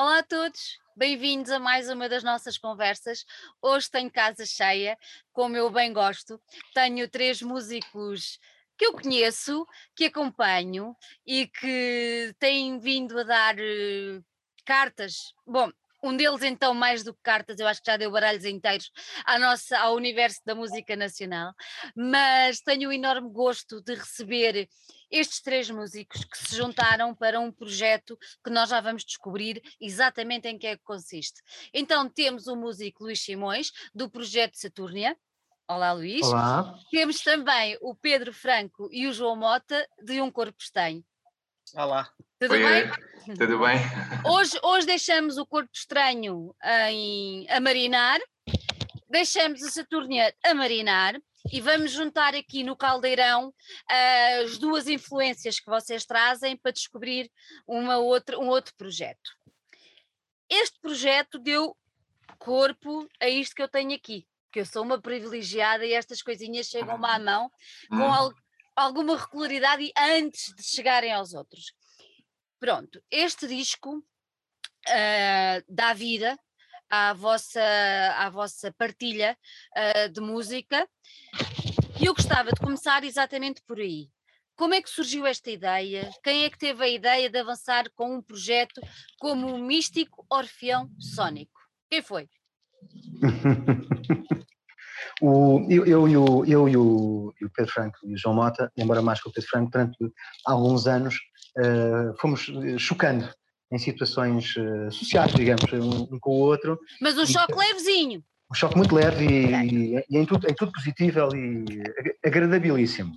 Olá a todos, bem-vindos a mais uma das nossas conversas. Hoje tenho casa cheia, como eu bem gosto. Tenho três músicos que eu conheço, que acompanho e que têm vindo a dar uh, cartas. Bom, um deles, então, mais do que cartas, eu acho que já deu baralhos inteiros à nossa, ao universo da música nacional, mas tenho o enorme gosto de receber estes três músicos que se juntaram para um projeto que nós já vamos descobrir exatamente em que é que consiste. Então, temos o músico Luís Simões, do projeto Saturnia. Olá, Luís. Olá. Temos também o Pedro Franco e o João Mota, de Um Corpo Estranho. Olá. Tudo Oi, bem? Tudo bem. Hoje, hoje deixamos o corpo estranho em, a marinar, deixamos a Saturnia a marinar e vamos juntar aqui no caldeirão uh, as duas influências que vocês trazem para descobrir uma outra, um outro projeto. Este projeto deu corpo a isto que eu tenho aqui, que eu sou uma privilegiada e estas coisinhas chegam-me à mão com hum. al alguma regularidade e antes de chegarem aos outros. Pronto, este disco uh, dá vida à vossa, à vossa partilha uh, de música e eu gostava de começar exatamente por aí. Como é que surgiu esta ideia? Quem é que teve a ideia de avançar com um projeto como o Místico Orfeão Sónico? Quem foi? o, eu, eu, eu, eu, e o, Pedro Franco e o João Mota, embora mais que o Pedro Franco, durante alguns anos uh, fomos eh, chocando em situações uh, sociais, digamos, um, com o outro. Mas um choque e, levezinho. Um choque muito leve e, e, e em, tudo, em tudo positivo e agradabilíssimo.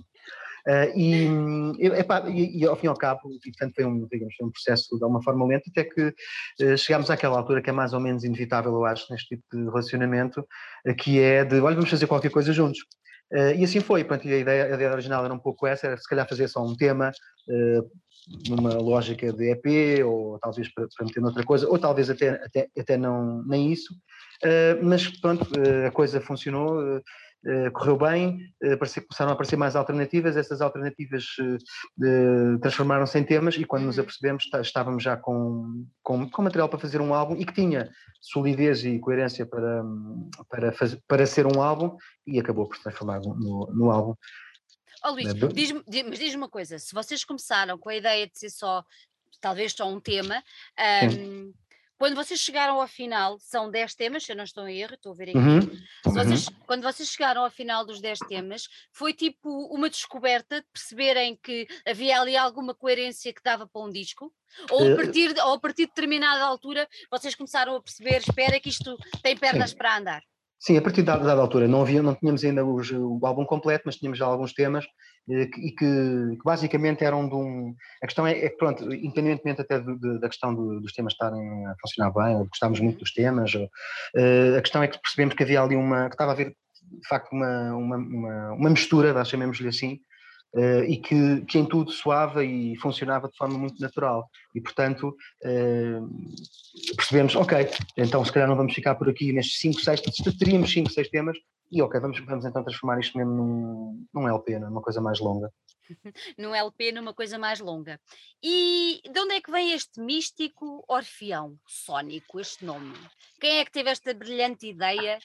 Uh, e, epá, e, e, ao fim e ao cabo, e, portanto, foi um, digamos, um processo de uma forma lenta, até que uh, chegámos àquela altura que é mais ou menos inevitável, eu acho, neste tipo de relacionamento, uh, que é de, olha, vamos fazer qualquer coisa juntos. E assim foi, pronto, a ideia, a ideia original era um pouco essa, era se calhar fazer só um tema, numa lógica de EP, ou talvez para, para meter noutra coisa, ou talvez até, até, até não, nem isso, uh, mas pronto, a coisa funcionou, correu bem, começaram a aparecer mais alternativas, essas alternativas transformaram-se em temas e quando nos uhum. apercebemos estávamos já com, com, com material para fazer um álbum e que tinha solidez e coerência para, para, fazer, para ser um álbum e acabou por se transformar no, no álbum. Oh, Luís, é diz mas diz-me uma coisa: se vocês começaram com a ideia de ser só, talvez só um tema, um, quando vocês chegaram ao final, são 10 temas, se eu não estou em erro, estou a ver aqui. Uhum. Vocês, uhum. Quando vocês chegaram ao final dos 10 temas, foi tipo uma descoberta de perceberem que havia ali alguma coerência que dava para um disco? Ou a eh, partir de, ou a partir de determinada altura vocês começaram a perceber, espera que isto tem pernas Sim. para andar? Sim, a partir de dada altura não, havia, não tínhamos ainda os, o álbum completo, mas tínhamos já alguns temas eh, e que, que, basicamente eram de um. A questão é, é que, pronto, independentemente até do, de, da questão do, dos temas estarem a funcionar bem, gostávamos muito dos temas, uh, a questão é que percebemos que havia ali uma. que estava a haver de facto uma, uma, uma, uma mistura, chamemos-lhe assim, Uh, e que, que em tudo soava e funcionava de forma muito natural. E, portanto, uh, percebemos, ok, então se calhar não vamos ficar por aqui nestes 5, 6, teríamos 5, 6 temas, e ok, vamos, vamos então transformar isto mesmo num, num LP, numa coisa mais longa. num LP, numa coisa mais longa. E de onde é que vem este místico orfeão sónico, este nome? Quem é que teve esta brilhante ideia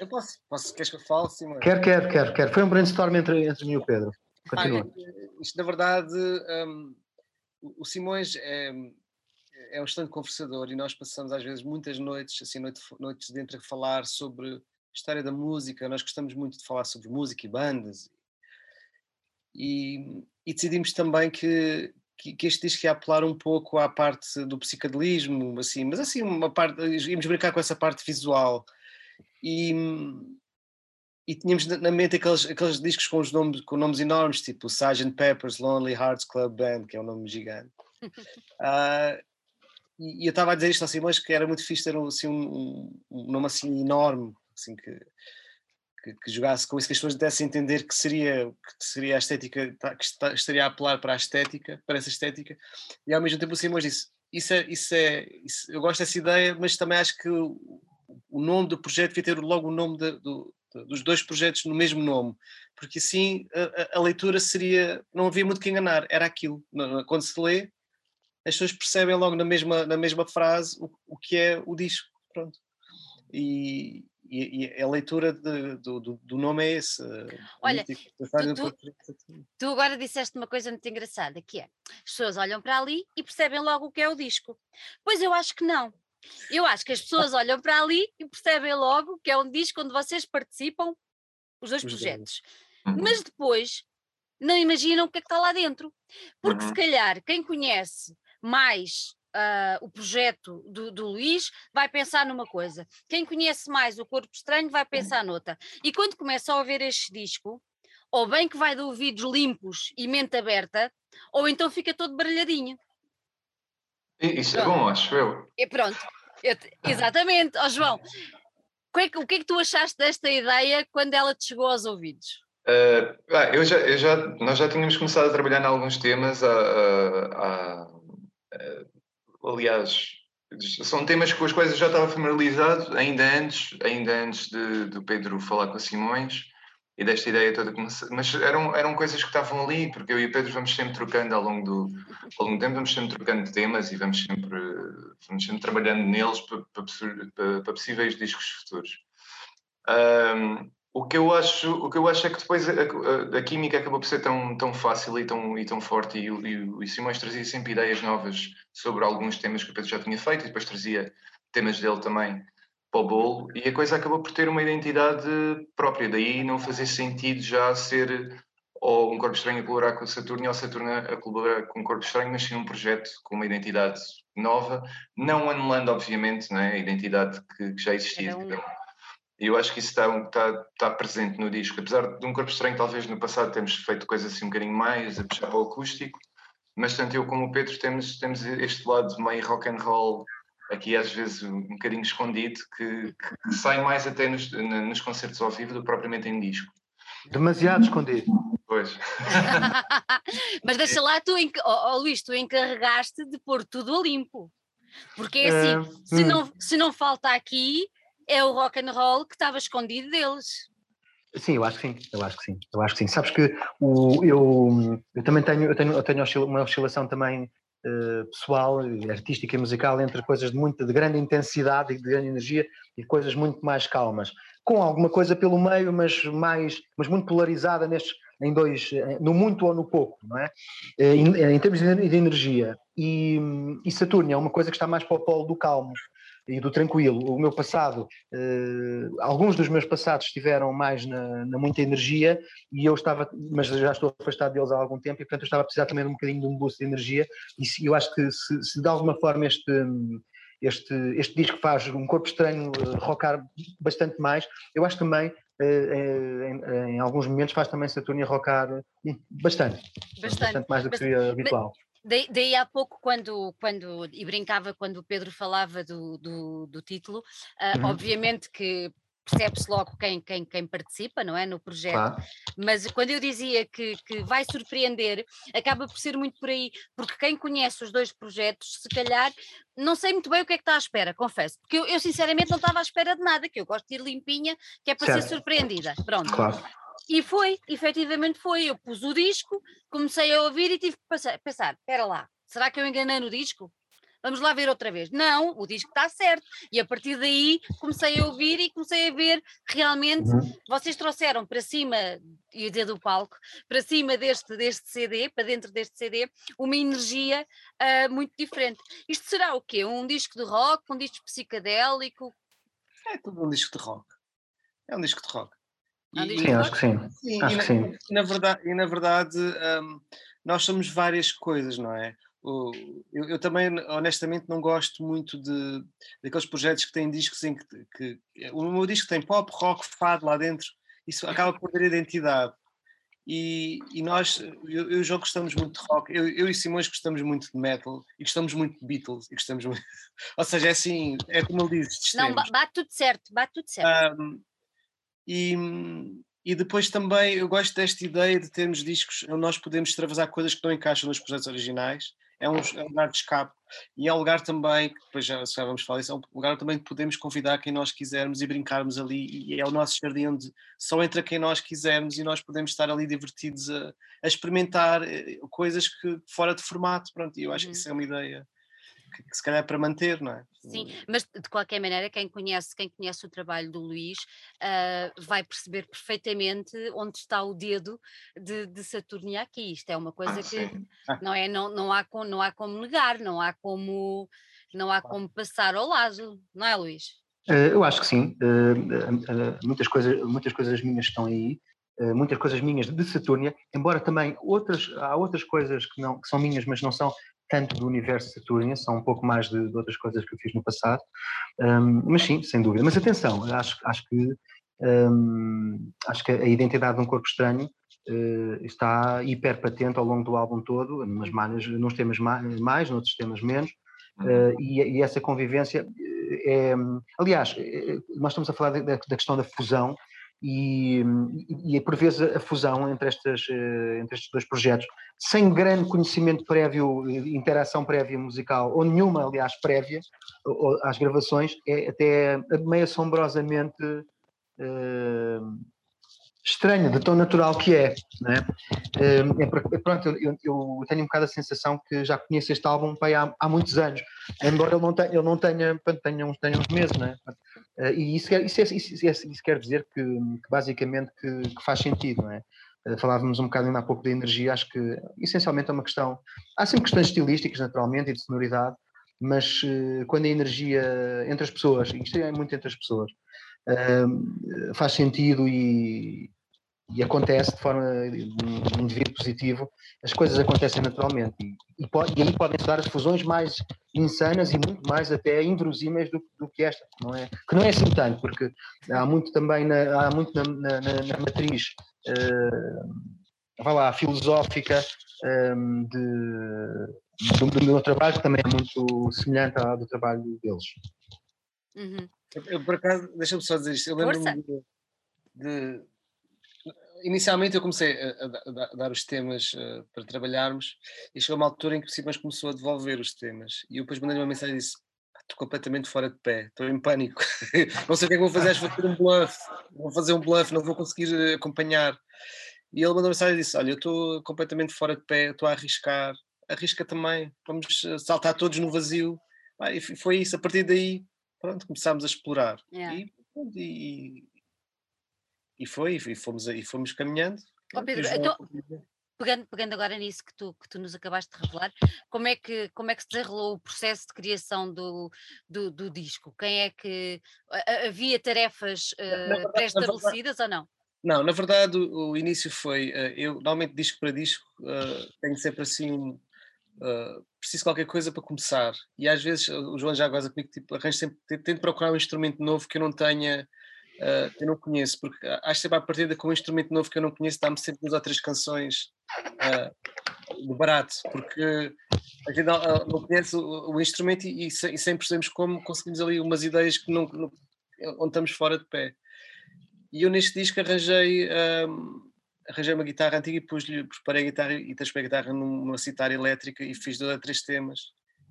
eu posso, posso queres que eu fale, Simão? Quero, quero, quero, quero. Foi um brainstorm entre, entre mim e o Pedro. Continua. Ah, isto, na verdade, um, o Simões é, é um excelente conversador e nós passamos às vezes muitas noites, assim, noite, noites dentro a falar sobre a história da música. Nós gostamos muito de falar sobre música e bandas. E, e decidimos também que, que, que, este disco ia apelar um pouco à parte do psicadelismo, assim, mas assim, uma parte, íamos brincar com essa parte visual e, e tínhamos na mente aqueles, aqueles discos com, os nomes, com nomes enormes, tipo Sgt. Pepper's Lonely Hearts Club Band, que é um nome gigante. uh, e, e, eu estava a dizer isto assim, mas que era muito fixe ter assim, um, um, nome assim enorme, assim que, que, que, jogasse com isso, que as pessoas dessem a entender que seria, que seria a estética, que estaria a apelar para a estética, para essa estética, e ao mesmo tempo o Simões disse, isso é, isso é, isso, eu gosto dessa ideia, mas também acho que o nome do projeto devia ter logo o nome de, do, dos dois projetos no mesmo nome, porque assim a, a, leitura seria, não havia muito que enganar, era aquilo. Quando se lê, as pessoas percebem logo na mesma, na mesma frase o, o que é o disco. Pronto. E, e, e a leitura de, do, do, nome é esse. Olha, tu, tu, tu, agora disseste uma coisa muito engraçada, que é, as pessoas olham para ali e percebem logo o que é o disco. Pois eu acho que não. Eu acho que as pessoas olham para ali e percebem logo que é um disco onde vocês participam, os dois projetos. Uhum. Mas depois não imaginam o que é que está lá dentro. Porque uhum. se calhar quem conhece mais uh, o projeto do, do Luís vai pensar numa coisa. Quem conhece mais o Corpo Estranho vai pensar noutra. E quando começa a ouvir este disco, ou bem que vai de ouvidos limpos e mente aberta, ou então fica todo baralhadinho. Isso pronto. é bom, acho eu. E pronto, eu, exatamente. Ó oh, João, o que, é que, o que é que tu achaste desta ideia quando ela te chegou aos ouvidos? Uh, eu já, eu já, nós já tínhamos começado a trabalhar em alguns temas há, há, há, aliás, são temas com os quais eu já estava familiarizado ainda antes, ainda antes de, de Pedro falar com a Simões e desta ideia toda começar. Mas eram, eram coisas que estavam ali, porque eu e o Pedro vamos sempre trocando ao longo do, ao longo do tempo, vamos sempre trocando temas e vamos sempre, vamos sempre trabalhando neles para, para, para, para possíveis discos futuros. Um, o que eu acho, o que eu acho é que depois a, a, a, química acabou por ser tão, tão fácil e tão, e tão forte e, e, e Simões trazia sempre ideias novas sobre alguns temas que o Pedro já tinha feito e depois trazia temas dele também para o bolo e a coisa acabou por ter uma identidade própria, daí não fazer sentido já ser ou um corpo estranho a colaborar com o Saturno ou o Saturno a colaborar com um corpo estranho, mas sim um projeto com uma identidade nova, não anulando obviamente né, a identidade que, que já existia. Um e eu acho que isso está, está, está, presente no disco. Apesar de um corpo estranho, talvez no passado temos feito coisas assim um bocadinho mais a puxar para o acústico, mas tanto eu como o Pedro temos, temos este lado meio rock and roll aqui às vezes um bocadinho escondido que, que sai mais até nos, nos concertos ao vivo do que propriamente em disco. Demasiado escondido. Pois. mas deixa lá, tu, oh, oh, Luís, tu encarregaste de pôr tudo a limpo. Porque é assim, uh, se, hum. não, se não falta aqui, é o rock and roll que estava escondido deles. Sim, eu acho que sim, eu acho que sim, eu acho que sim. Sabes que o, eu, eu também tenho, eu tenho, eu tenho uma oscilação também pessoal, artística e musical entre coisas de muita, de grande intensidade e de grande energia e coisas muito mais calmas, com alguma coisa pelo meio, mas mais, mas muito polarizada nestes, em dois, eh, no muito ou no pouco, não é? Eh, em, em termos de energia. E, e Saturno é uma coisa que está mais para o polo do calmo e do tranquilo. O meu passado, eh, alguns dos meus passados estiveram mais na, na, muita energia e eu estava, mas já estou afastado deles há algum tempo e portanto eu estava a precisar também de um bocadinho de um boost de energia e se, eu acho que se, se, de alguma forma este, este, este disco faz um corpo estranho uh, rockar bastante mais, eu acho também uh, em, em, alguns momentos faz também Saturno rockar bastante, bastante, bastante mais do que seria habitual. Daí, daí há pouco, quando, quando, e brincava quando o Pedro falava do, do, do título, uh, uhum. obviamente que percebe-se logo quem, quem, quem participa, não é, no projeto, claro. mas quando eu dizia que, que vai surpreender, acaba por ser muito por aí, porque quem conhece os dois projetos, se calhar, não sei muito bem o que é que está à espera, confesso, porque eu, eu sinceramente não estava à espera de nada, que eu gosto de ir limpinha, que é para certo. ser surpreendida, pronto. Claro. E foi, efetivamente foi. Eu pus o disco, comecei a ouvir e tive que pensar: espera lá, será que eu enganei no disco? Vamos lá ver outra vez. Não, o disco está certo. E a partir daí comecei a ouvir e comecei a ver realmente. Uhum. Vocês trouxeram para cima, ia dizer do palco, para cima deste, deste CD, para dentro deste CD, uma energia uh, muito diferente. Isto será o quê? Um disco de rock? Um disco psicadélico? É tudo um disco de rock. É um disco de rock. E, sim, acho que sim. sim acho e, que sim. E na verdade, e na verdade um, nós somos várias coisas, não é? O, eu, eu, também, honestamente, não gosto muito de, daqueles projetos que têm discos em que, que, O meu disco tem pop, rock, fado lá dentro, isso acaba por ter identidade. E, e nós, eu, eu já gostamos muito de rock, eu, eu, e Simões gostamos muito de metal e gostamos muito de Beatles e gostamos muito. Ou seja, é assim, é como ele diz. Não, bate tudo certo, bate tudo certo. Um, e, e depois também eu gosto desta ideia de termos discos onde nós podemos extravasar coisas que não encaixam nos projetos originais. É um, é um lugar de escape. E é um lugar também, depois já, já vamos falar isso, é um lugar também que podemos convidar quem nós quisermos e brincarmos ali. E é o nosso jardim onde só entra quem nós quisermos e nós podemos estar ali divertidos a, a experimentar eh, coisas que fora de formato, pronto, e eu acho uhum. que isso é uma ideia que, que, se calhar é para manter, não é? Sim, mas de qualquer maneira, quem conhece, quem conhece o trabalho do Luís uh, vai perceber perfeitamente onde está o dedo de, de Saturnia aqui. Isto é uma coisa ah, que não, é, não, não, há com, não há como negar, não há como, não há como passar ao lado, não é, Luís? Uh, eu acho que sim. Uh, muitas, coisas, muitas coisas minhas estão aí muitas coisas minhas de Saturnia, embora também outras, há outras coisas que, não, que são minhas, mas não são tanto do universo Saturnia, são um pouco mais de, de, outras coisas que eu fiz no passado, um, mas sim, sem dúvida. Mas atenção, acho, acho que um, acho que a identidade de um corpo estranho uh, está hiper patente ao longo do álbum todo, nas malhas, nos temas mais, mais noutros temas menos, uh, e, e, essa convivência é, aliás, nós estamos a falar da, da questão da fusão e, e, por vezes a fusão entre, estas, eh, entre estes dois projetos, sem grande conhecimento prévio, interação prévia musical, ou nenhuma, aliás, prévia às gravações, é até meio assombrosamente uh, estranha, de tão natural que é. Né? Uh, é pronto, eu, eu, tenho um bocado a sensação que já conheço este álbum pai, há, há muitos anos, embora ele não tenha, ele não tenha, tenha, uns, tenha uns meses, né? E isso quer, isso, é, isso, isso, quer dizer que, que basicamente que, que, faz sentido, não é? Uh, falávamos um bocado ainda há pouco da energia, acho que essencialmente é uma questão. Há sempre questões estilísticas, naturalmente, e de sonoridade, mas uh, quando a energia entre as pessoas, e isto é muito entre as pessoas, faz sentido e, e acontece de forma um indivíduo positivo, as coisas acontecem naturalmente e, e, pode, e aí podem dar as fusões mais insanas e muito mais até inverosímeis do, do, que esta, não é? Que não é assim tanto, porque há muito também na, há muito na, na, na matriz uh, vá lá, filosófica um, de, do, do, meu trabalho, que também é muito semelhante ao do trabalho deles. Uhum. Eu, por acaso, deixa-me só dizer isto, eu lembro-me de, de inicialmente eu comecei a, a, a dar os temas uh, para trabalharmos e chegou uma altura em que o Simões começou a devolver os temas. E eu depois mandei uma mensagem e disse estou completamente fora de pé, estou em pânico. Não sei o que é que vou fazer, vou fazer um bluff vou fazer um bluff, não vou conseguir eh, acompanhar. E ele mandou uma mensagem e disse olha eu estou completamente fora de pé, estou a arriscar arrisca também, vamos eh, saltar todos no vazio. Ah, e foi isso, a partir daí pronto, começámos a explorar. Yeah. e, e, e foi, e fomos, e fomos caminhando. Oh, Pedro, então, pegando, pegando agora nisso que tu, que tu nos acabaste de revelar, como é que, como é que se desenrolou o processo de criação do, do, do disco? Quem é que. Havia tarefas uh, pré-estabelecidas ou não? Não, na verdade o, o início foi, uh, eu normalmente disco para disco uh, tenho sempre assim, uh, preciso de qualquer coisa para começar e às vezes o João já goza comigo, tipo, arranjo sempre, tento procurar um instrumento novo que eu não tenha uh, eu não conheço, porque acho sempre à partida com um instrumento novo que eu não conheço, dá-me sempre duas ou três canções uh, barato, porque a gente não, não conhece o, o instrumento e, e, sem, e, sem percebermos como conseguimos ali umas ideias que não, não, onde estamos fora de pé. E eu neste disco arranjei, um, arranjei uma guitarra antiga e pus-lhe, preparei a guitarra e transferei a guitarra numa citar elétrica e fiz dois ou três temas.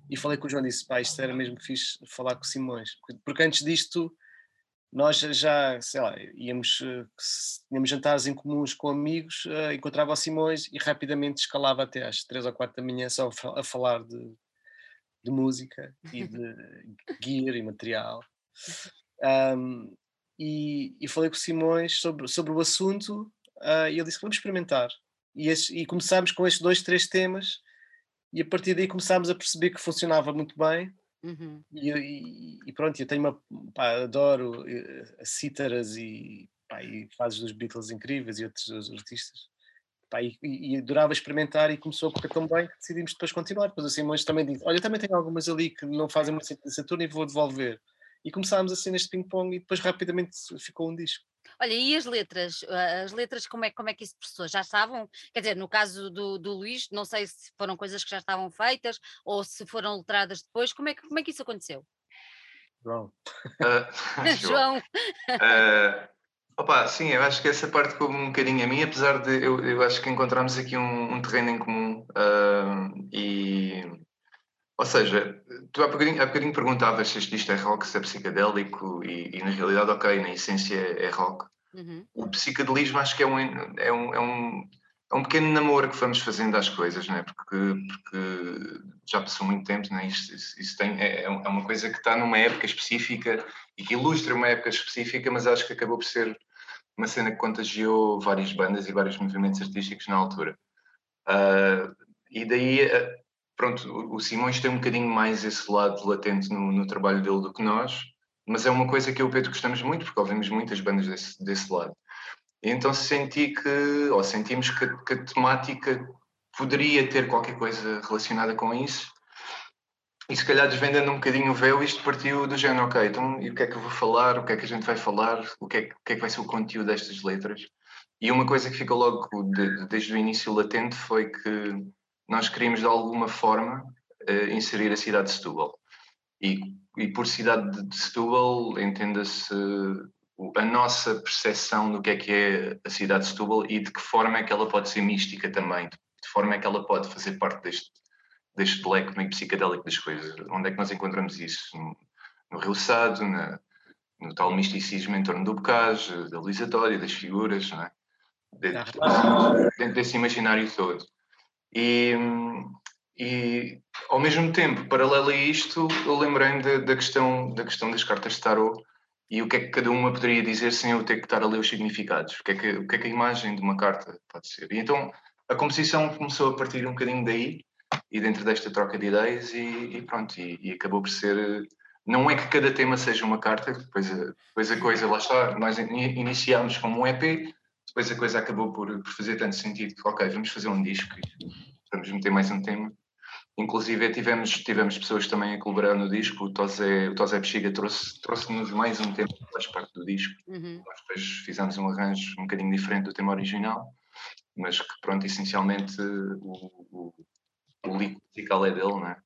E falei com o João disse, pá, isto era mesmo fixe falar com o Simões, porque antes disto nós já, sei lá, íamos, eh, tínhamos jantares em comuns com amigos, uh, encontrava o Simões e rapidamente escalava até às três ou quatro da manhã só a falar de, de música e de gear e material. Um, e, e, falei com o Simões sobre, sobre o assunto uh, e ele disse que vamos experimentar. E, e começámos com estes dois, três temas e a partir daí começámos a perceber que funcionava muito bem Uhum. E, e, e, pronto, eu tenho uma. Pá, adoro uh, cítaras e, pá, e fases dos Beatles incríveis e outros artistas. Pá, e, e, adorava experimentar e começou a correr tão bem que decidimos depois continuar. Depois assim, mas também disse: Olha, também tenho algumas ali que não fazem muito sentido nessa turno e vou devolver. E começámos assim neste ping-pong e depois rapidamente ficou um disco. Olha, e as letras? As letras, como é, como é que isso processou? Já estavam? Quer dizer, no caso do, do Luís, não sei se foram coisas que já estavam feitas ou se foram letradas depois. Como é que, como é que isso aconteceu? João. Uh, João. uh, opa, sim, eu acho que essa parte ficou um bocadinho a mim, apesar de eu, eu acho que encontramos aqui um, um terreno em comum uh, e ou seja, tu há bocadinho, há bocadinho perguntavas se isto é rock, se é psicadélico e, e na realidade, ok, na essência é rock. Uhum. O psicadelismo acho que é um, é, um, é, um, é um pequeno namoro que vamos fazendo às coisas, né? porque, porque já passou muito tempo, né? Isto, isso, isso tem, é, é uma coisa que está numa época específica e que ilustra uma época específica, mas acho que acabou por ser uma cena que contagiou várias bandas e vários movimentos artísticos na altura. Uh, e daí pronto, o Simões tem um bocadinho mais esse lado latente no, no, trabalho dele do que nós, mas é uma coisa que eu e o Pedro gostamos muito, porque ouvimos muitas bandas desse, desse lado. E então senti que, ou sentimos que, que, a temática poderia ter qualquer coisa relacionada com isso. E se calhar desvendando um bocadinho o véu, isto partiu do género, ok, então e o que é que eu vou falar, o que é que a gente vai falar, o que é, o que, é que vai ser o conteúdo destas letras. E uma coisa que ficou logo de, desde o início latente foi que nós queríamos de alguma forma uh, inserir a cidade de Setúbal. E, e por cidade de Setúbal entenda-se a nossa percepção do que é que é a cidade de Setúbal e de que forma é que ela pode ser mística também, de forma é que ela pode fazer parte deste, deste leque meio psicadélico das coisas. Onde é que nós encontramos isso? No, no Rio Sado, na, no tal misticismo em torno do bocage, da lisatória, das figuras, não é? dentro, dentro desse imaginário todo. E, e ao mesmo tempo, paralelo a isto, eu lembrei-me da, da, questão, da questão das cartas de tarot e o que é que cada uma poderia dizer sem eu ter que estar a ler os significados. O que é que, o que, é que a imagem de uma carta pode ser. E então a composição começou a partir um bocadinho daí e dentro desta troca de ideias e, e pronto, e, e, acabou por ser... Não é que cada tema seja uma carta, depois a, depois a coisa, lá está, nós iniciámos como um EP, depois a coisa acabou por, por fazer tanto sentido que, ok, vamos fazer um disco e vamos meter mais um tema. Inclusive tivemos, tivemos pessoas também a colaborar no disco, o Tosé, o Tosé Bexiga trouxe-nos trouxe mais um tema que faz parte do disco. Uhum. Nós depois fizemos um arranjo um bocadinho diferente do tema original, mas que pronto, essencialmente o, o, o líquido musical é dele, não é?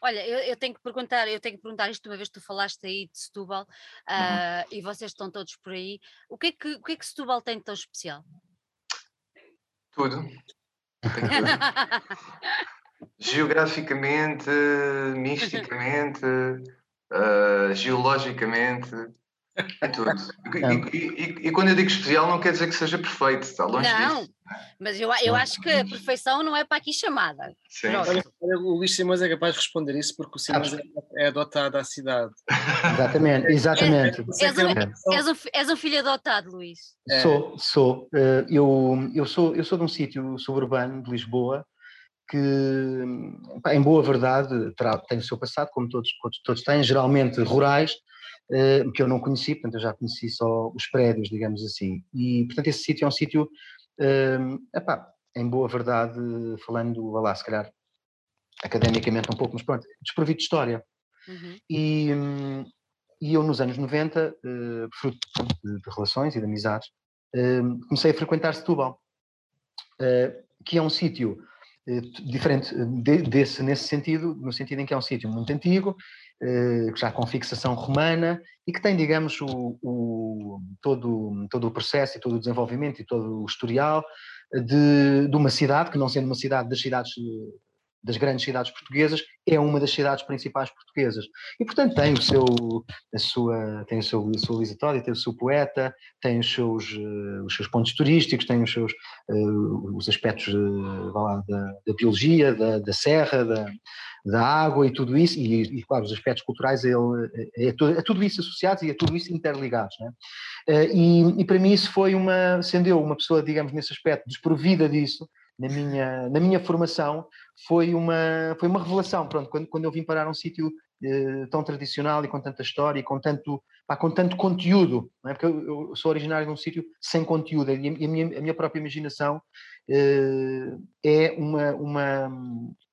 Olha, eu, eu, tenho que perguntar, eu tenho que perguntar isto uma vez que tu falaste aí de Setúbal uh, uhum. e vocês estão todos por aí. O que é que, o que, é que Setúbal tem de tão especial? Tudo. Geograficamente, misticamente, uh, geologicamente, é tudo. E, e, e, quando eu digo especial, não quer dizer que seja perfeito, está longe não, disso. Mas eu, eu acho que a perfeição não é para aqui chamada. Sim. Olha, o Luís Simões é capaz de responder isso porque o Simões é, é adotado à cidade. Exatamente, exatamente. És, és, um, és, um, és um filho adotado, Luís. É. Sou, sou. Eh, eu, eu sou. Eu sou de um sítio suburbano de Lisboa que, em boa verdade, terá, tem o seu passado, como todos, todos têm, geralmente rurais, eh, que eu não conheci, portanto eu já conheci só os prédios, digamos assim. E, portanto, esse sítio é um sítio, uh, epá, em boa verdade, falando, lá, se calhar, academicamente um pouco, mas pronto, desprovido de história. Uhum. E, um, e eu, nos anos 90, uh, fruto de, de, relações e de amizades, uh, comecei a frequentar Setúbal, uh, que é um sítio diferente de, desse, nesse sentido, no sentido em que é um sítio muito antigo, eh, já com fixação romana e que tem, digamos, o, o, todo, todo o processo e todo o desenvolvimento e todo o historial de, de uma cidade, que não sendo uma cidade das cidades das grandes cidades portuguesas, é uma das cidades principais portuguesas. E, portanto, tem o seu, a sua, tem o seu, a sua tem o seu poeta, tem os seus, uh, os seus pontos turísticos, tem os seus uh, os aspectos da, da, biologia, da, da serra, da, da água e tudo isso, e, e claro, os aspectos culturais, ele, é, é, tudo, é tudo isso associados e é tudo isso interligados. Né? E, e, para mim isso foi uma, sendo eu uma pessoa, digamos, nesse aspecto, desprovida disso, na minha, na minha formação, foi uma, foi uma revelação. Pronto, quando, quando eu vim parar um sítio eh, tão tradicional e com tanta história e com tanto, pá, com tanto conteúdo, não é? porque eu, eu, sou originário de um sítio sem conteúdo e a, a, minha, a minha própria imaginação eh, é uma, uma,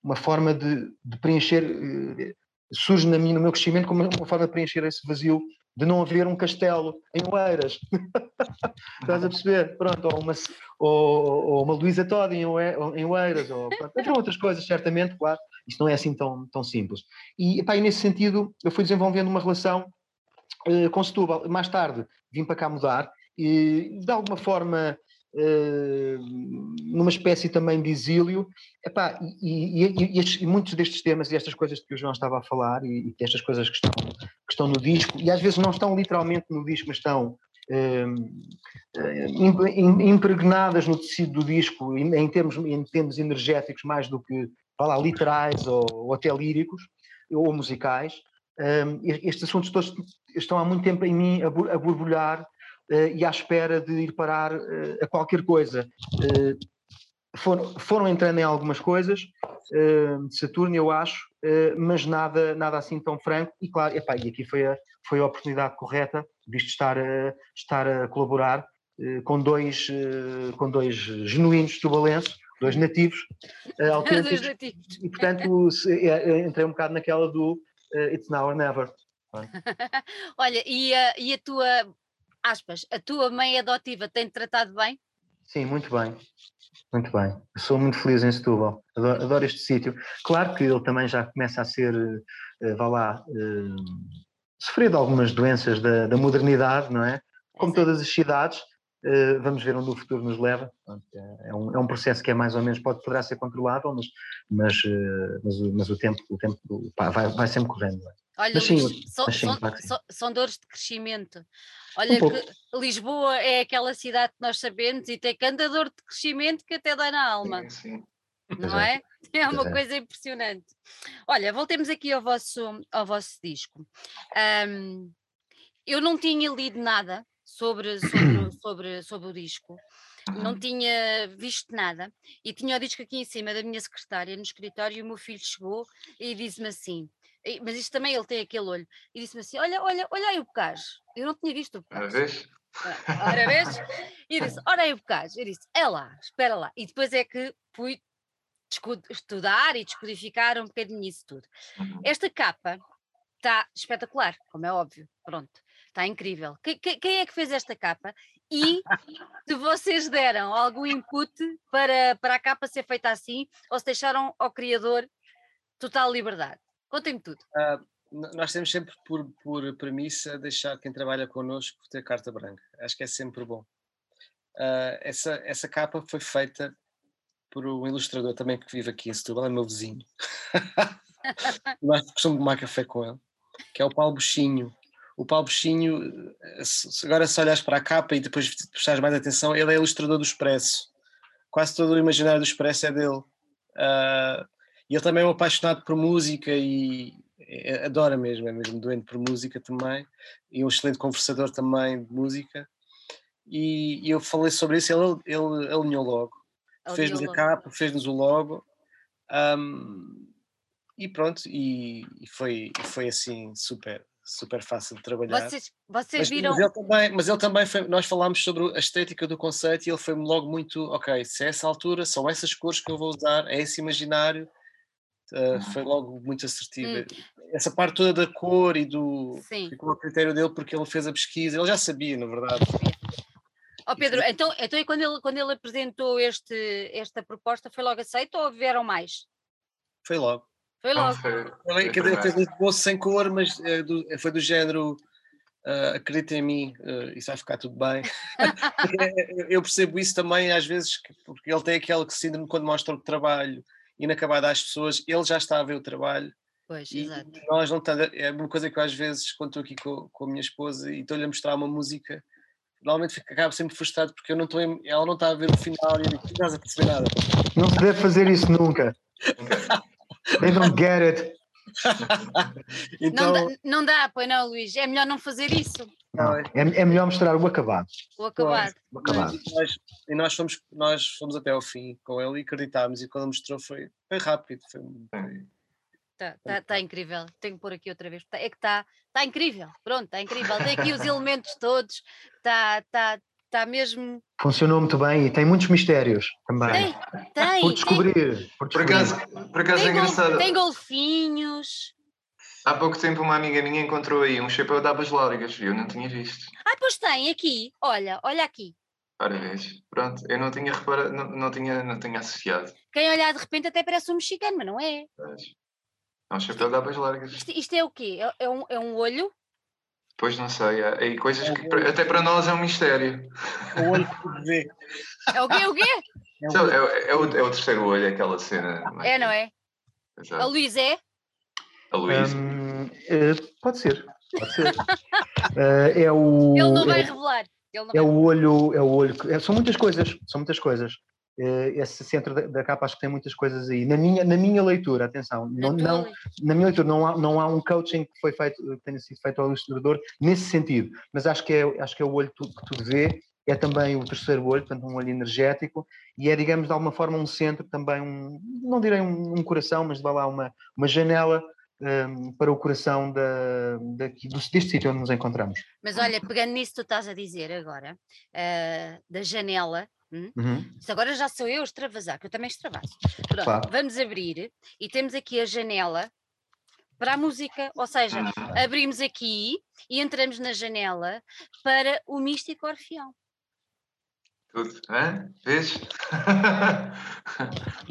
uma forma de, de preencher, eh, surge na minha, no meu crescimento como uma forma de preencher esse vazio de não haver um castelo em Oeiras. Estás a perceber? Pronto, ou uma, ou, ou uma Luísa Todd em, em Oeiras, ou entre outras coisas, certamente, claro. Isto não é assim tão, tão simples. E, epá, e nesse sentido, eu fui desenvolvendo uma relação uh, com Setúbal. Mais tarde vim para cá mudar e, de alguma forma, numa espécie também de exílio. Epá, e, e, e, e, muitos destes temas e estas coisas que o João estava a falar, e, e estas coisas que estão, que estão no disco, e às vezes não estão literalmente no disco, mas estão uh, impregnadas no tecido do disco, em termos, em termos energéticos, mais do que lá, literais ou, ou até líricos ou musicais. Um, estes assuntos todos estão há muito tempo em mim a, borbulhar uh, e à espera de ir parar uh, a qualquer coisa. Uh, foram, foram, entrando em algumas coisas, de Saturno, eu acho, mas nada, nada assim tão franco. E claro, epá, e aqui foi a, foi a oportunidade correta, visto estar a, estar a colaborar com, dois, com dois genuínos tubalenses, dois nativos autênticos. dois nativos. E portanto entrei um bocado naquela do It's Now or Never. Olha, e a, e a tua aspas, a tua mãe adotiva tem-te tratado bem? Sim, muito bem. Muito bem. Eu sou muito feliz em Setúbal. Adoro, adoro este sítio. Claro que ele também já começa a ser, uh, vá lá, uh, sofrer de algumas doenças da, da modernidade, não é? Como todas as cidades, uh, vamos ver onde o futuro nos leva. É um, é um processo que é mais ou menos, pode, poderá ser controlável, mas, mas, mas, mas o tempo, o tempo pá, vai, vai sempre correndo. É? Olha, mas sim, são, mas sim, são, claro são, são, dores de crescimento. Olha um que Lisboa é aquela cidade que nós sabemos e tem cada dor de crescimento que até dá na alma. Sim, sim. Não é? É uma coisa impressionante. Olha, voltemos aqui ao vosso, ao vosso disco. Um, eu não tinha lido nada sobre, sobre, sobre, sobre o disco não tinha visto nada e tinha o disco aqui em cima da minha secretária no escritório e o meu filho chegou e disse-me assim: mas isto também ele tem aquele olho. E disse-me assim: Olha, olha, olha aí o bocage. Eu não tinha visto o bocage. Ora vês? Ah, ora vês? E disse: Ora aí o bocage. Eu disse: É lá, espera lá. E depois é que fui estudar e descodificar um bocadinho isso tudo. Uhum. Esta capa está espetacular, como é óbvio. Pronto, está incrível. Quem, quem é que fez esta capa? E se vocês deram algum input para, para a capa ser feita assim, ou se deixaram ao criador total liberdade? Contem-me tudo. Uh, nós temos sempre por, por premissa deixar quem trabalha connosco ter carta branca. Acho que é sempre bom. Uh, essa, essa capa foi feita por um ilustrador também que vive aqui em Setúbal, é meu vizinho. Nós costumo tomar café com ele, que é o Paulo Buchinho. O Paulo Buchinho, agora se olhas para a capa e depois prestares mais atenção, ele é ilustrador do Expresso. Quase todo o imaginário do Expresso é dele. Uh, e ele também é um apaixonado por música e adora mesmo, é mesmo doente por música também, e um excelente conversador também de música. E, e eu falei sobre isso, ele, ele alinhou logo, fez-nos a capa, fez-nos o logo. Um, e pronto, e, e, foi, foi assim super, super fácil de trabalhar. Vocês, vocês mas, viram. Mas ele também, mas ele também foi, nós falámos sobre a estética do conceito e ele foi logo muito, ok, se é essa altura, são essas cores que eu vou usar, é esse imaginário, Uh, foi logo muito assertiva. Hum. Essa parte toda da cor e do. Sim. Ficou a critério dele porque ele fez a pesquisa, ele já sabia, na verdade. Ó oh, Pedro, então, então e quando ele, quando ele apresentou este, esta proposta, foi logo aceito ou vieram mais? Foi logo. Foi logo. Ele, quer dizer, fez um esboço sem cor, mas é do, foi do género. Uh, acredita em mim, uh, isso vai ficar tudo bem. eu percebo isso também às vezes, porque ele tem aquele síndrome quando mostra o trabalho inacabada às pessoas, ele já está a ver o trabalho. Pois, e exato. nós não tá, é uma coisa que eu às vezes, quando estou aqui com, com a minha esposa e estou-lhe a mostrar uma música, normalmente acabo sempre frustrado porque eu não estou ela não está a ver o final e eu digo, não estás a perceber nada. Não se deve fazer isso nunca. They don't get it. Então... não, dá, não dá, pois não, Luís. É melhor não fazer isso. Não, é, é melhor mostrar o acabado. O acabado. O acabado. E nós, e nós, fomos, nós fomos até ao fim com ele e acreditámos. E quando mostrou foi, foi rápido. Foi, Está tá, tá incrível, tenho que pôr aqui outra vez. Tá, é que está tá incrível, pronto, está incrível. Tem aqui os elementos todos, está tá, tá mesmo. Funcionou muito bem e tem muitos mistérios também. Tem, tem. Por descobrir. Tem. Por, por acaso, por acaso tem é engraçado. Tem golfinhos. Há pouco tempo uma amiga minha encontrou aí um chapéu de abas largas, viu? Não tinha visto. Ah, pois tem, aqui. Olha, olha aqui. Ora vês, pronto, eu não tinha reparado, não, não, tinha, não tinha associado. Quem olhar de repente até parece um mexicano, mas não é. É um chapéu de abas largas. Isto, isto é o quê? É, é, um, é um olho? Pois não sei, há aí coisas que até para nós é um mistério. O olho que vê. É o quê? O quê? É o. É, é o, é o terceiro olho, aquela cena. É, não é? Exato. A Luís é? A Luísa. Hum, eh, pode ser, pode ser. Eh, é o, Ele não vai é, revelar. Ele não é vai o olho, é o olho. que- é- são muitas coisas, são muitas coisas. Eh, esse centro da, da capa acho que tem muitas coisas aí. Na minha, na minha leitura, atenção, Na não, não, na minha leitura não há, não há um coaching que foi feito, que tenha sido feito ao ilustrador nesse sentido, mas acho que é, acho que é o olho que tu- que tudo vê, é também o terceiro olho, portanto um olho energético, e é, digamos, de alguma forma um centro também, um, não direi um, um coração, mas vá lá uma, uma janela hum, para o coração da, daqui, do, deste sítio onde nos encontramos. Mas olha, pegando nisso que tu estás a dizer agora, ah, da janela, hum, Uhum. Agora já sou eu a extravasar, que eu também extravaso. Pronto, Claro. vamos abrir e temos aqui a janela para a música, ou seja, abrimos aqui e entramos na janela para o místico orfeão. Tudo. Hã? Vês?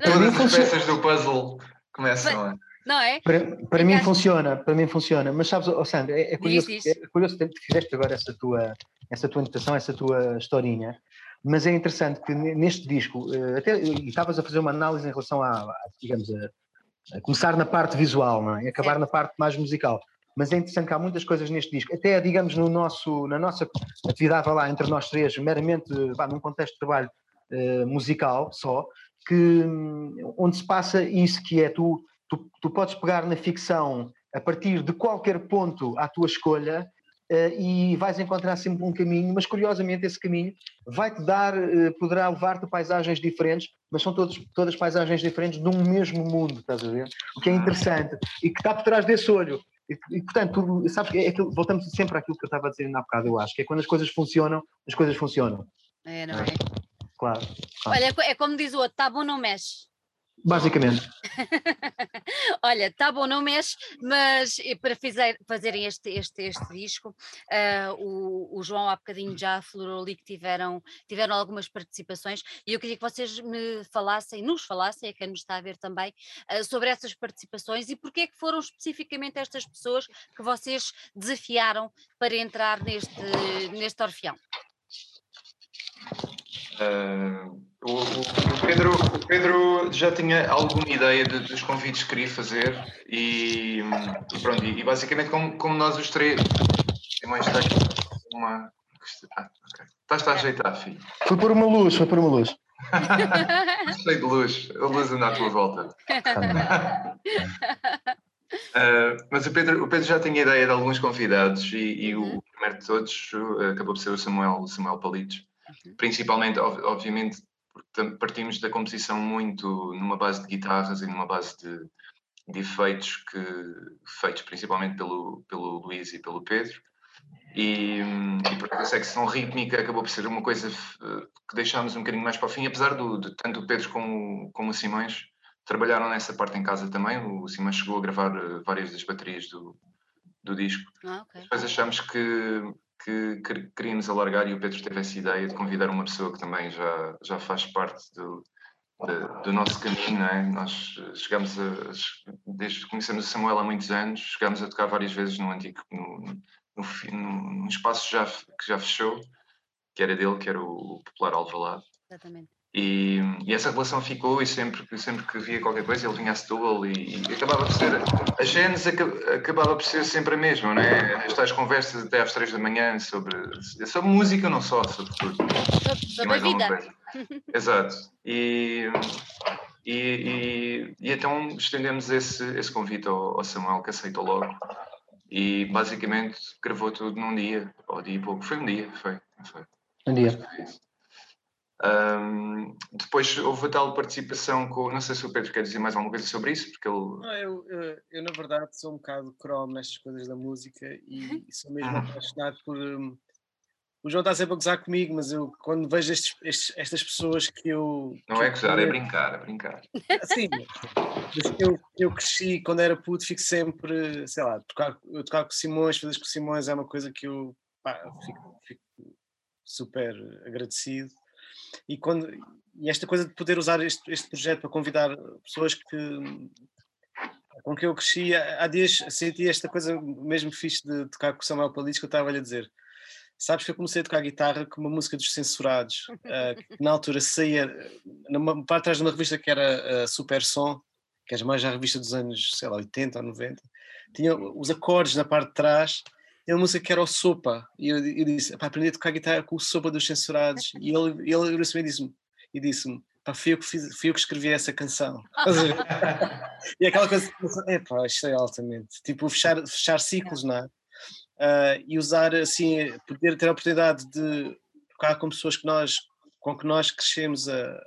Todas as peças do puzzle começam a. Não é? Para, para mim Encaixa. funciona, para mim funciona, mas sabes, oh Sandra, é, é curioso, diz. é curioso que fizeste agora essa tua, essa tua anotação, essa tua historinha, mas é interessante que ne- neste disco, eh, até e estavas a fazer uma análise em relação a, a, digamos, a, a começar na parte visual, não é? e acabar Certo. na parte mais musical. Mas é interessante que há muitas coisas neste disco, até digamos no nosso, na nossa atividade lá entre nós três, meramente vá, num contexto de trabalho eh, musical só, que hum, onde se passa isso que é tu, tu, tu podes pegar na ficção a partir de qualquer ponto à tua escolha eh, e vais encontrar sempre um caminho, mas curiosamente esse caminho vai-te dar, eh, poderá levar-te a paisagens diferentes, mas são todos, todas paisagens diferentes de um mesmo mundo, estás a ver? O que é interessante e que está por trás desse olho. E, e, portanto, tu, sabes, é aquilo, voltamos sempre àquilo que eu estava a dizer ainda há bocado, eu acho, que é quando as coisas funcionam, as coisas funcionam, É, não é? claro. Olha, é é como diz o outro, tá bom, não mexe. Basicamente. Olha, tá bom, não mexe, mas eh, para fizer- fazerem este, este, este disco, ah, o, o João há bocadinho já aflorou ali que tiveram, tiveram algumas participações e eu queria que vocês me falassem, nos falassem, a quem nos está a ver também, ah, sobre essas participações e porque é que foram especificamente estas pessoas que vocês desafiaram para entrar neste, neste orfeão. Ah, o, o- Pedro, o Pedro já tinha alguma ideia de- dos convites que queria fazer e, e pronto, e, e basicamente como, como nós os três. Simões está aqui uma. Ah, ok. Estás-te a ajeitar, filho. Foi por uma luz, foi por uma luz. Cheio de luz, a luz anda à tua volta. Uh, mas o Pedro, o Pedro já tinha ideia de alguns convidados e, e Uhum. o primeiro de todos uh, acabou por ser o Samuel, o Samuel Palitos. Principalmente, ob- obviamente, porque partimos da composição muito numa base de guitarras e numa base de, de efeitos que, feitos principalmente pelo, pelo Luís e pelo Pedro. E, e porque a secção rítmica acabou por ser uma coisa uh, que deixámos um bocadinho mais para o fim, apesar do, de tanto o Pedro como, como o Simões trabalharam nessa parte em casa também. O Simões chegou a gravar uh, várias das baterias do, do disco. Ah, ok. Depois achamos que, que quer- queríamos alargar e o Pedro teve essa ideia de convidar uma pessoa que também já, já faz parte do, do nosso caminho, não é? Nós eh, chegamos a, desde que conhecemos o Samuel há muitos anos, chegámos a tocar várias vezes no antigo, no, no, num espaço já, que já fechou, que era dele, que era o Popular Alvalade. Exatamente. E, e essa relação ficou e sempre, que- sempre que via qualquer coisa ele vinha a Setúbal e, e acabava por ser, a gênese aca- acabava por ser sempre a mesma, não é? Estas conversas até às três da manhã sobre, sobre música, não só, sobre tudo. Sobre, a vida. Exato. E, e, e- e então estendemos esse, esse convite ao, ao Samuel, que aceitou logo. E basicamente gravou tudo num dia, ou dia e pouco. Foi um dia, foi. foi. Um dia. Ahm, depois houve a tal participação com. Não sei se o Pedro quer dizer mais alguma coisa sobre isso, porque ele. Não, eu, eu, eu, na verdade, sou um bocado cromo nestas coisas da música e sou mesmo Ah. apaixonado por. hum, o João está sempre a gozar comigo, mas eu, quando vejo estes- estes- estas pessoas que eu. Não que é gozar, é brincar, é brincar. Sim, mas que eu, eu cresci quando era puto, fico sempre, sei lá, tocar, eu tocar com Simões, fazer com Simões é uma coisa que eu pá, fico, fico super agradecido. E, quando, e esta coisa de poder usar este, este projeto para convidar pessoas que, com que eu cresci, há dias senti esta coisa mesmo fixe de tocar com o Samuel Paliz que eu estava a lhe dizer. Sabes que eu comecei a tocar guitarra com uma música dos Censurados, uh, que na altura saía, numa parte atrás de uma revista que era uh, Super Som, que é mais a revista dos anos, sei lá, 80 ou 90, tinha os acordes na parte de trás, e uma música que era o Sopa, e eu, eu disse, para aprender a tocar guitarra com o Sopa dos Censurados, e ele, ele disse-me, e disse-me, pá, fui eu, que fiz, fui eu que escrevi essa canção. e aquela coisa, é pá, isto é altamente, tipo, fechar, fechar ciclos, não é? Uh, e usar assim, poder ter a oportunidade de tocar com pessoas que nós, com que nós crescemos a,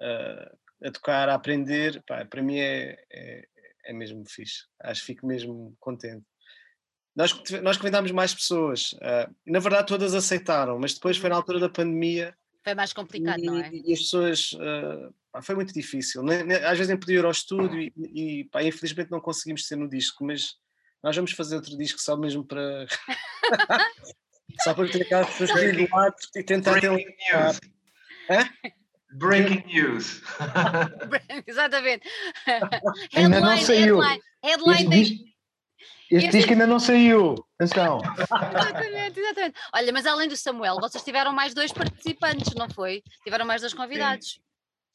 a, a tocar, a aprender, pá, para mim é, é, é, mesmo fixe. Acho que fico mesmo contente. Nós, nós convidámos mais pessoas, uh, na verdade todas aceitaram, mas depois foi na altura da pandemia. Foi mais complicado, e, não é? E as pessoas. Uh, foi muito difícil. Às vezes nem podia ir ao estúdio e, e pá, infelizmente não conseguimos ser no disco, mas nós vamos fazer outro disco só mesmo para. só para ter aquelas pessoas que lado e tentar ter um. News. Breaking news. Exatamente. Ainda não saiu. Headline, headline este, disco, este disco ainda não saiu. Atenção. exatamente, exatamente. Olha, mas além do Samuel, vocês tiveram mais dois participantes, não foi? Tiveram mais dois convidados.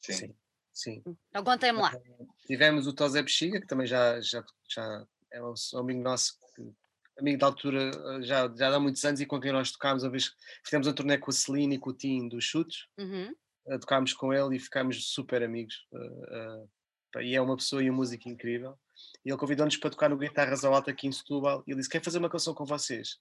Sim. Sim. Sim. Então contem-me lá. Tivemos o Tosé Bexiga, que também já, já, já é um, amigo nosso, que, amigo da altura eh, já, já há muitos anos e com quem nós tocámos, uma vez fizemos um turnê com a Celine e com o Tim dos Chutes, uhum. uh, tocámos com ele e ficámos super amigos. Uh, uh, e é uma pessoa e uma música incrível. E ele convidou-nos para tocar no Guitarras ao Alto aqui em Setúbal e ele disse: Quer fazer uma canção com vocês?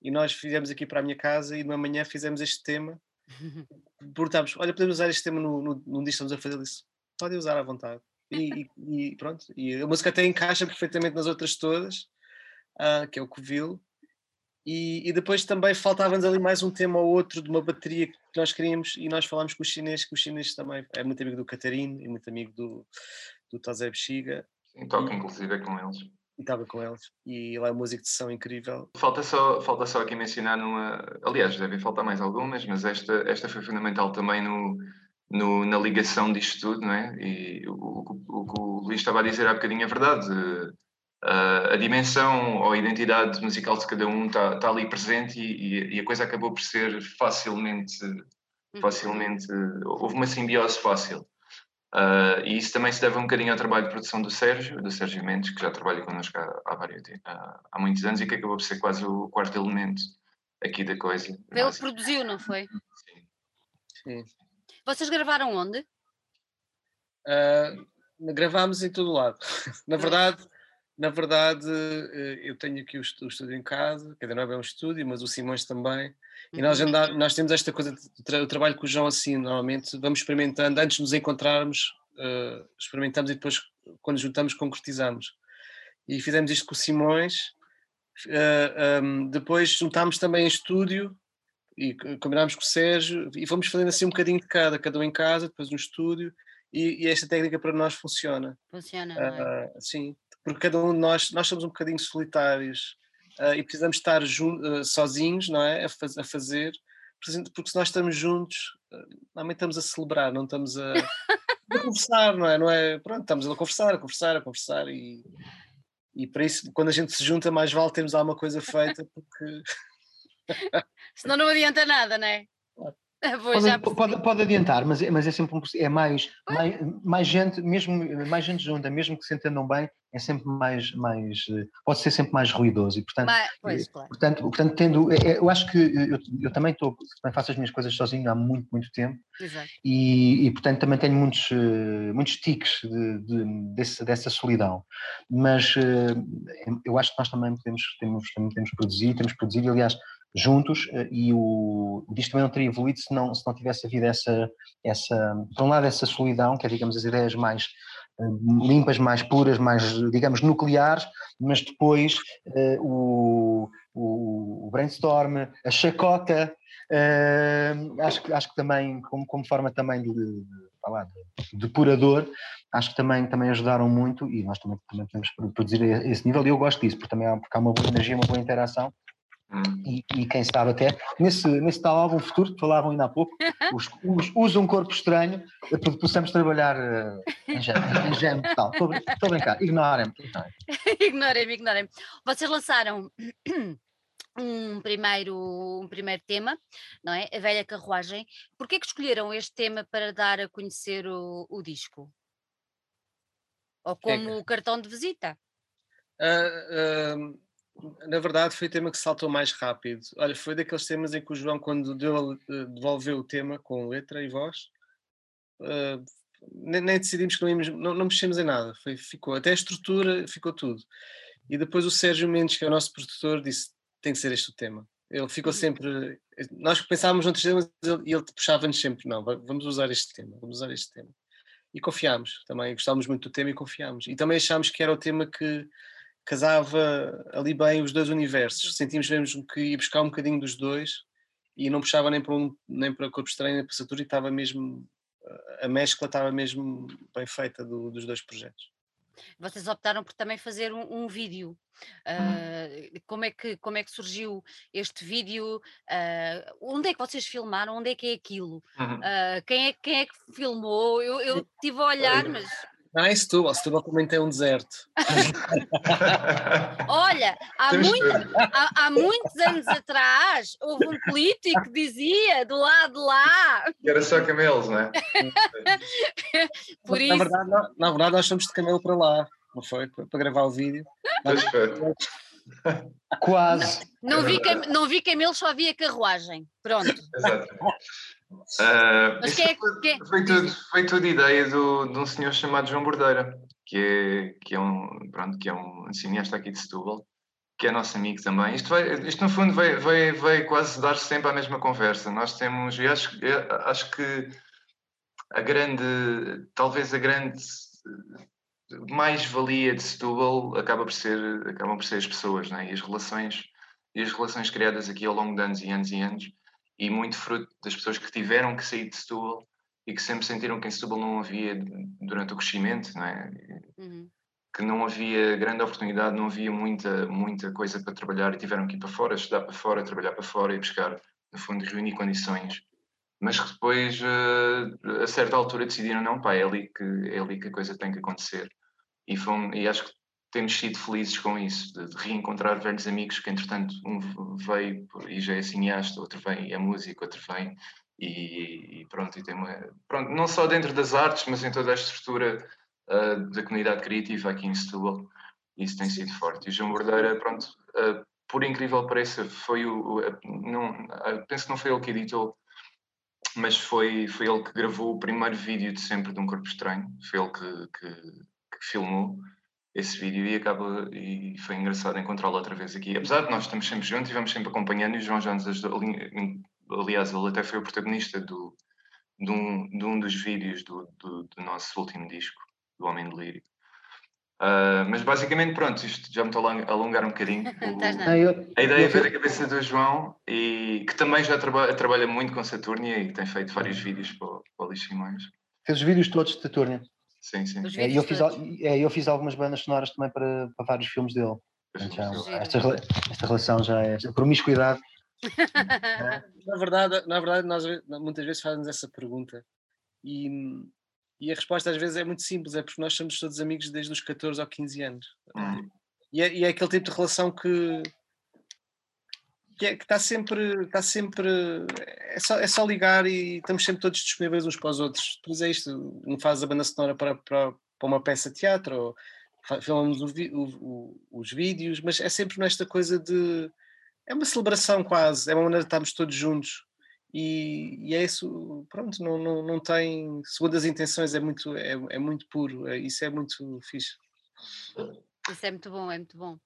E nós fizemos aqui para a minha casa e de manhã fizemos este tema. Perguntámos: Olha, podemos usar este tema no, no, no disco que estamos a fazer? Ele disse: Podem usar à vontade. E, e, pronto, e a música até encaixa perfeitamente nas outras todas, uh, que é o Covil. E, e depois também faltava-nos ali mais um tema ou outro de uma bateria que nós queríamos, e nós falámos com os chineses, que os chineses também é muito amigo do Catarino e muito amigo do, do Tazé Bexiga. Sim, toca inclusive com eles. E estava com eles, e ele é música de sessão incrível. Falta só, falta só aqui mencionar numa. Aliás, devem faltar mais algumas, mas esta, esta foi fundamental também no, no, na ligação disto tudo, não é? E o, o, o, que o Luís estava a dizer há bocadinho é verdade. Uh, a dimensão ou a identidade musical de cada um está, está ali presente e, e, a coisa acabou por ser facilmente, uhum. facilmente, houve uma simbiose fácil. Uh, e isso também se deve um bocadinho ao trabalho de produção do Sérgio, do Sérgio Mendes, que já trabalha connosco há, há, vários, há, há muitos anos e que acabou por ser quase o quarto elemento aqui da coisa. Ele Mas, produziu, não foi? Sim. Sim. Vocês gravaram onde? Uh, gravámos em todo lado. na verdade, na verdade, eh, eu tenho aqui o estúdio em casa, quer dizer, não é bem um estúdio, mas o Simões também. E nós, uhum. andar, nós temos esta coisa, de, trabalho com o João assim, normalmente, vamos experimentando, antes de nos encontrarmos, uh, experimentamos e depois, quando juntamos, concretizamos. E fizemos isto com o Simões, uh, um, depois juntámos também em estúdio, e combinámos com o Sérgio e fomos fazendo assim um bocadinho de cada, cada um em casa, depois no estúdio, e, e esta técnica para nós funciona. Funciona, é? uh, Sim, porque cada um de nós, nós somos um bocadinho solitários uh, e precisamos estar uh, sozinhos, não é? A, faz, a, fazer, porque se nós estamos juntos, normalmente estamos a celebrar, não estamos a, a conversar, não é? não é? Pronto, estamos a conversar, a conversar, a conversar e, e para isso, quando a gente se junta, mais vale termos alguma coisa feita, porque Senão não adianta nada, não é? Pode, pode, pode, adiantar, mas, é, mas é sempre um, é mais, mais, mais gente, mesmo mais gente junta, mesmo que se entendam bem, é sempre mais, mais pode ser sempre mais ruidoso e portanto, mas, pois, claro. portanto, portanto tendo, é, é, eu acho que eu, eu também estou, também faço as minhas coisas sozinho há muito, muito tempo Exato. E, e portanto também tenho muitos, muitos tiques de, de, desse, dessa solidão, mas eu acho que nós também podemos, temos, também temos produzido, temos produzido, aliás, juntos eh, e o, o disco também não teria evoluído se não, se não tivesse havido essa, essa, por um lado essa solidão, que é digamos as ideias mais eh, limpas, mais puras, mais digamos nucleares, mas depois uh, o, o, brainstorm, a chacota, acho, que, acho que também como, como forma também de, de, de, depurador, acho que também, também ajudaram muito e nós também, também podemos produzir a esse nível e eu gosto disso, porque também há, porque há uma boa energia, uma boa interação. E, e quem sabe até, nesse, nesse tal álbum futuro que falavam ainda há pouco, os, os Usa um Corpo Estranho, eh, po- possamos trabalhar eh, em e tal. Estou a brincar, ignorem-me. ignorem-me. ignorem-me. Vocês lançaram um primeiro, um primeiro tema, não é? A Velha Carruagem. Porquê que escolheram este tema para dar a conhecer o, o disco? Ou como É. cartão de visita? Ah, ah, na verdade, foi o tema que saltou mais rápido. Olha, foi daqueles temas em que o João, quando deu, eh, devolveu o tema com letra e voz, ah, nem, nem decidimos que não íamos, não, não mexemos em nada. Foi, ficou, até a estrutura ficou tudo. E depois o Sérgio Mendes, que é o nosso produtor, disse: tem que ser este o tema. Ele ficou sempre. Nós pensávamos noutros temas e ele, ele puxava-nos sempre: não, va- vamos usar este tema, vamos usar este tema. E confiámos também, gostávamos muito do tema e confiámos. E também achámos que era o tema que casava ali bem os dois universos. Sentimos mesmo que ia buscar um bocadinho dos dois e não puxava nem para um, nem para Corpo Estranho nem para Saturno e estava mesmo a mescla estava mesmo bem feita do- dos dois projetos. Vocês optaram por também fazer um, um vídeo. Ah, como, é que, como é que surgiu este vídeo? Ah, onde é que vocês filmaram? Onde é que é aquilo? Uhum. Ah, quem, é, quem é que filmou? Eu, eu estive a olhar, mas Ah, em Setúbal, Setúbal também tem um deserto. olha, há, muito, há, há muitos anos atrás houve um político que dizia do lado de lá. Era só camelos, não é? Por na, isso, verdade, na, na verdade, nós fomos de camelo para lá, não foi? Para, para gravar o vídeo. Foi. Quase. não vi, É cam- não vi camelos, só via carruagem. Pronto. Exato. Ah, Mas quem é que- foi, foi tudo, foi tudo ideia do, de um senhor chamado João Bordeira, que é, que é, um, pronto, que é um cineasta aqui de Setúbal, que é nosso amigo também. Isto, vai, isto no fundo vai, vai, vai quase dar sempre a mesma conversa. Nós temos, e acho, acho que a grande, talvez a grande mais-valia de Setúbal acaba por ser, acabam por ser as pessoas, né? e as relações e as relações criadas aqui ao longo de anos e anos e anos, e muito fruto das pessoas que tiveram que sair de Setúbal e que sempre sentiram que em Setúbal não havia, durante o crescimento, não é? Uhum. que não havia grande oportunidade, não havia muita, muita coisa para trabalhar e tiveram que ir para fora, estudar para fora, trabalhar para fora e buscar, no fundo, reunir condições. Mas que depois, eh, a certa altura, decidiram: não, pá, é ali que, é ali que a coisa tem que acontecer. E, fomos, e acho que temos sido felizes com isso, de, de reencontrar velhos amigos que, entretanto, um veio e já é cineasta, outro vem e é músico, outro vem e, e pronto, e tem uma, pronto, não só dentro das artes, mas em toda a estrutura uh, da comunidade criativa aqui em Setúbal, isso tem sido forte. E o João Bordeira, pronto, uh, por incrível que pareça, foi o, o não, uh, penso que não foi ele que editou, mas foi, foi ele que gravou o primeiro vídeo de sempre de um corpo estranho, foi ele que, que, que filmou esse vídeo e acaba e foi engraçado encontrá-lo outra vez aqui. Apesar de nós estamos sempre juntos e vamos sempre acompanhando e o João já nos ajudou, aliás, ele até foi o protagonista do, de, um, de um dos vídeos do, do, do nosso último disco, do Homem Delírio. Uh, mas basicamente, pronto, isto já me estou a alongar um bocadinho. O, Ah, a ideia eu- foi da cabeça do João, e que também já traba trabalha muito com Saturnia e tem feito vários vídeos para, o- para o Lixo Simões. Fez os vídeos todos de Saturno. Sim, sim. É, e vídeos eu fiz, é, eu fiz algumas bandas sonoras também para, para vários filmes dele. Giro. esta, esta relação já é esta promiscuidade. Na verdade, na verdade nós muitas vezes fazemos essa pergunta e, e a resposta às vezes é muito simples, é porque nós somos todos amigos desde os 14 ou 15 anos. Hum. E é, e é aquele tipo de relação que que é- está sempre, está sempre é só, é só ligar e estamos sempre todos disponíveis uns para os outros. Depois é isto, um faz a banda sonora para, para, para uma peça de teatro, ou filmamos os vídeos, mas é sempre nesta coisa de é uma celebração quase, é uma maneira de estarmos todos juntos. E, e é isso, pronto, não, não, não tem, segundo as intenções, é muito, é, é muito puro, é- isso é muito fixe. Isso é muito bom, é muito bom.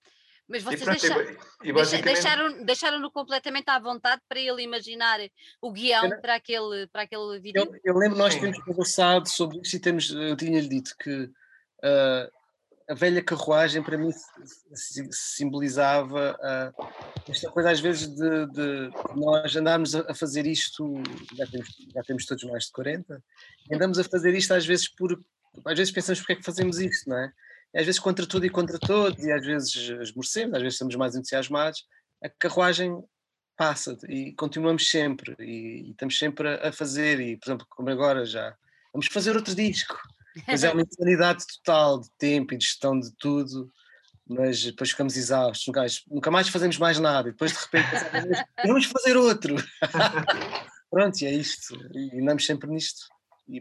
Mas vocês pronto, deixa- e, e deixa- basicamente, deixaram, deixaram-no completamente à vontade para ele imaginar o guião Era- para aquele, para aquele vídeo? Eu, eu lembro nós temos conversado sobre isso e temos, eu tinha-lhe dito que ah, a velha carruagem para mim si- si- simbolizava ah, esta coisa às vezes de, de nós andarmos a fazer isto, já temos, já temos todos mais de 40, e andamos a fazer isto às vezes por, às vezes pensamos porque é que fazemos isto, não é? Às vezes contra tudo e contra todos, e às vezes esmorecemos, às vezes estamos mais entusiasmados, a carruagem passa e continuamos sempre e, e estamos sempre a, a, fazer e por exemplo como agora já vamos fazer outro disco. Mas é uma insanidade total de tempo e de gestão de tudo mas depois ficamos exaustos nunca mais fazemos mais nada e depois de repente vamos fazer outro. Pronto e é isto e andamos sempre nisto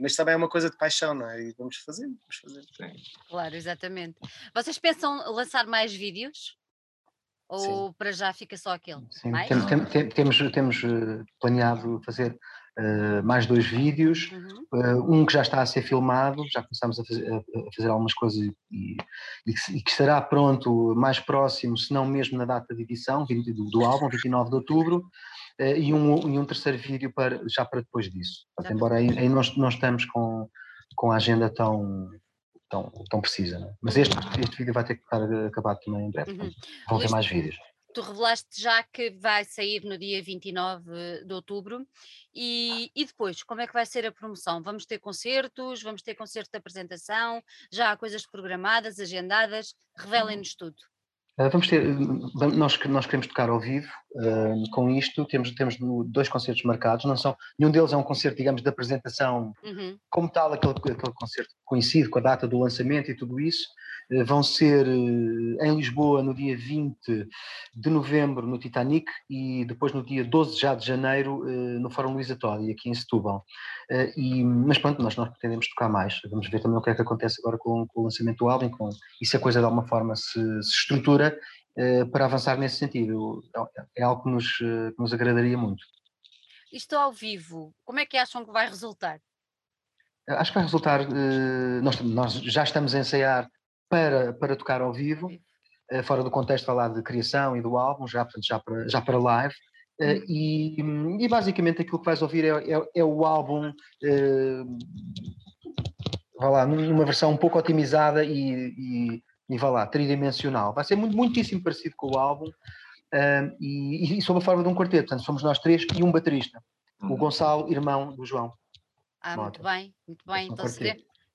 mas também é uma coisa de paixão, não é? E vamos fazer, vamos fazer. Sim. Claro, exatamente. Vocês pensam lançar mais vídeos? Ou Sim. para já fica só aquele? Sim, tem, tem, tem, temos, temos eh, planeado fazer uh, mais dois vídeos, uhum. uh, um que já está a ser filmado, já começamos a fazer, a fazer algumas coisas e, e, que, e, que, estará pronto mais próximo, se não mesmo na data de edição do, do álbum, 29 de outubro, e, um, e um terceiro vídeo para, já para depois disso. Portanto, embora aí, aí nós não estamos com, com a agenda tão, tão, tão precisa. Né? Mas este, este vídeo vai ter que estar acabado também em breve. Uhum. Vão ter mais vídeos. Tu revelaste já que vai sair no dia 29 de outubro e, e depois, como é que vai ser a promoção? Vamos ter concertos, vamos ter concerto de apresentação, já há coisas programadas, agendadas, revelem-nos tudo. Uh, vamos ter, nós, nós queremos tocar ao vivo uh, com isto, temos, temos dois concertos marcados, não são, nenhum deles é um concerto, digamos, de apresentação uhum. como tal, aquele, aquele concerto conhecido com a data do lançamento e tudo isso, vão ser em Lisboa no dia 20 de novembro no Titanic e depois no dia 12 já de janeiro no Fórum Luísa Todi, aqui em Setúbal. E, mas pronto, nós, nós pretendemos tocar mais, vamos ver também o que é que acontece agora com, com o lançamento do álbum, com, e se a coisa de alguma forma se, se estrutura eh, para avançar nesse sentido. É, é algo que nos, eh, que nos agradaria muito. Isto ao vivo, como é que acham que vai resultar? Acho que vai resultar. Eh, nós, nós já estamos a ensaiar para, para tocar ao vivo, fora do contexto falar de criação e do álbum, já, já, para, já para live. Hum. E, e, basicamente aquilo que vais ouvir é, é, é o álbum, vá lá, numa versão um pouco otimizada e, e, e vá lá, tridimensional. Vai ser muito, muitíssimo parecido com o álbum um, e, e sob a forma de um quarteto. Portanto, somos nós três e um baterista, uhum. o Gonçalo, irmão do João. Ah, muito bem, muito bem. Então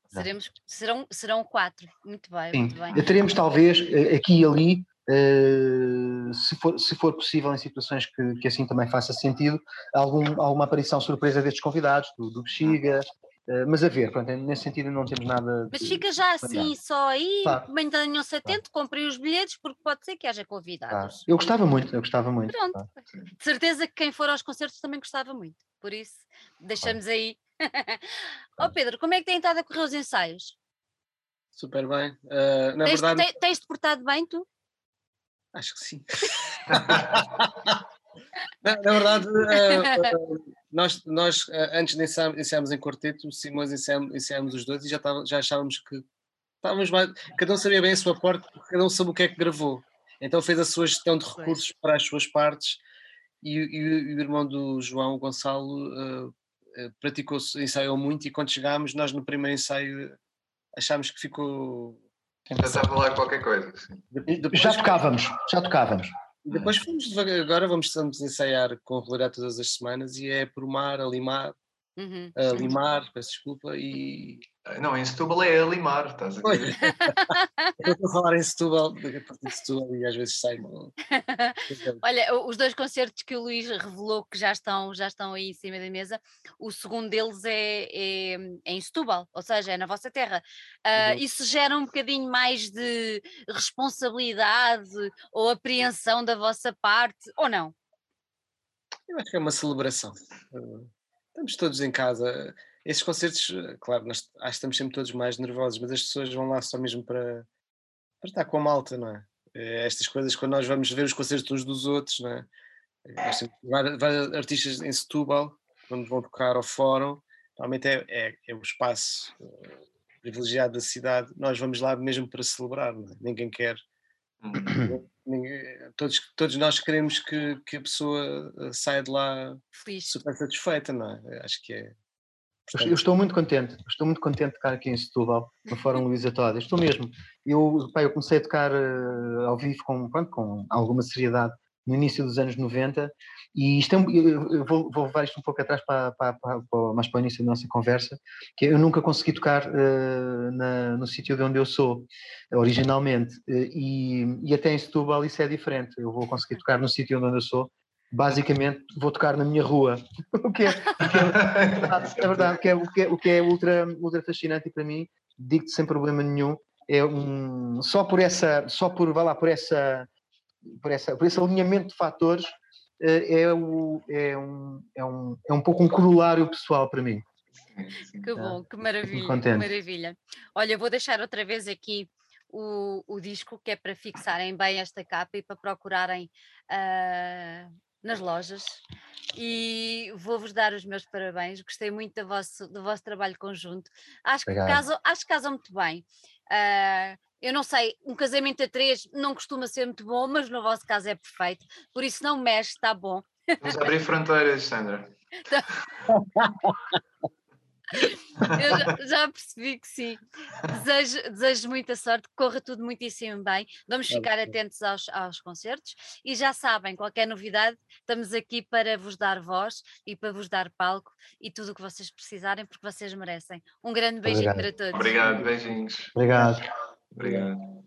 seremos, serão, serão quatro. Muito bem, Sim. muito bem. Teremos talvez eh, aqui e ali Uh, se, for, se for possível, em situações que, que assim também faça sentido, algum, alguma aparição surpresa destes convidados, do, do Bexiga, Uh, mas a ver, pronto, nesse sentido não temos nada. Mas fica já assim, só aí, claro. mantenham-se atentos, claro. comprem os bilhetes, porque pode ser que haja convidados. Claro. Eu gostava muito, eu gostava muito. Pronto, de certeza que quem for aos concertos também gostava muito, por isso deixamos aí. Ó oh, Pedro, como é que têm estado a correr os ensaios? Super bem. Uh, na tens, verdade. Tens-te portado bem, tu? Acho que sim. na, na, verdade, uh, nós, nós eh, antes de ensaiarmos em quarteto, Simões ensaiámos, ensaiámos os dois e já, tava, já achávamos que estávamos mais. Cada um sabia bem a sua parte, cada um sabe o que é que gravou. Então fez a sua gestão de recursos para as suas partes e, e, e o irmão do João, Gonçalo, uh, praticou, ensaiou muito e quando chegámos, nós no primeiro ensaio achámos que ficou. Já estava lá qualquer coisa. Depois, já tocávamos, já tocávamos. Depois fomos devagar, agora vamos, vamos ensaiar com regularidade todas as semanas e é por mar, a limar, uhum. a limar, peço desculpa, e não, em Setúbal é a limar, estás a ver? eu estou a falar em Setúbal, de Setúbal e às vezes sai mal. Olha, os dois concertos que o Luís revelou que já estão, já estão aí em cima da mesa, o segundo deles é, é, é em Setúbal, ou seja, é na vossa terra. Uh, isso gera um bocadinho mais de responsabilidade ou apreensão da vossa parte, ou não? Eu acho que é uma celebração. Estamos todos em casa esses concertos, eh, claro, nós acho que estamos sempre todos mais nervosos, mas as pessoas vão lá só mesmo para, para estar com a malta, não é? Eh, estas coisas, quando nós vamos ver os concertos uns dos outros, não é? Eh, nós temos vários artistas em Setúbal, quando vão tocar ao fórum, normalmente é, é, é o espaço privilegiado da cidade, nós vamos lá mesmo para celebrar, é? ninguém quer. Todos, todos nós queremos que, que a pessoa saia de lá Feliz. super satisfeita, não é? Acho que é, eu estou muito contente, estou muito contente de tocar aqui em Setúbal, no Fórum Luísa Toda. Estou mesmo. Eu, pá, eu comecei a tocar uh, ao vivo com, pronto, com alguma seriedade no início dos anos 90, e isto é, eu vou, vou, levar isto um pouco atrás para, para, para, para, mais para o início da nossa conversa, que eu nunca consegui tocar uh, na, no sítio de onde eu sou, originalmente, uh, e, e até em Setúbal isso é diferente, eu vou conseguir tocar no sítio onde eu sou, basicamente vou tocar na minha rua, o que é, o que é, é verdade, que é, o que é, o que é ultra, ultra fascinante e para mim, digo-te sem problema nenhum, é um, só por essa, só por, vá lá, por essa, por essa, por esse alinhamento de fatores, eh, é, o, é, um, é, um, é um pouco um corolário pessoal para mim. Que bom, que maravilha, que maravilha. Olha, vou deixar outra vez aqui o, o disco que é para fixarem bem esta capa e para procurarem uh, nas lojas e vou-vos dar os meus parabéns. Gostei muito do vosso, do vosso trabalho conjunto. Acho que, casam, acho que casam muito bem. Uh, eu não sei, um casamento a três não costuma ser muito bom, mas no vosso caso é perfeito. Por isso não mexe, está bom. Vamos abrir fronteiras, Sandra. Eu já, já, percebi que sim. Desejo, desejo muita sorte, que corra tudo muitíssimo bem. Vamos ficar atentos aos, aos concertos e já sabem, qualquer novidade, estamos aqui para vos dar voz e para vos dar palco e tudo o que vocês precisarem, porque vocês merecem. Um grande beijinho Obrigado. para todos. Obrigado, beijinhos. Obrigado. Obrigado.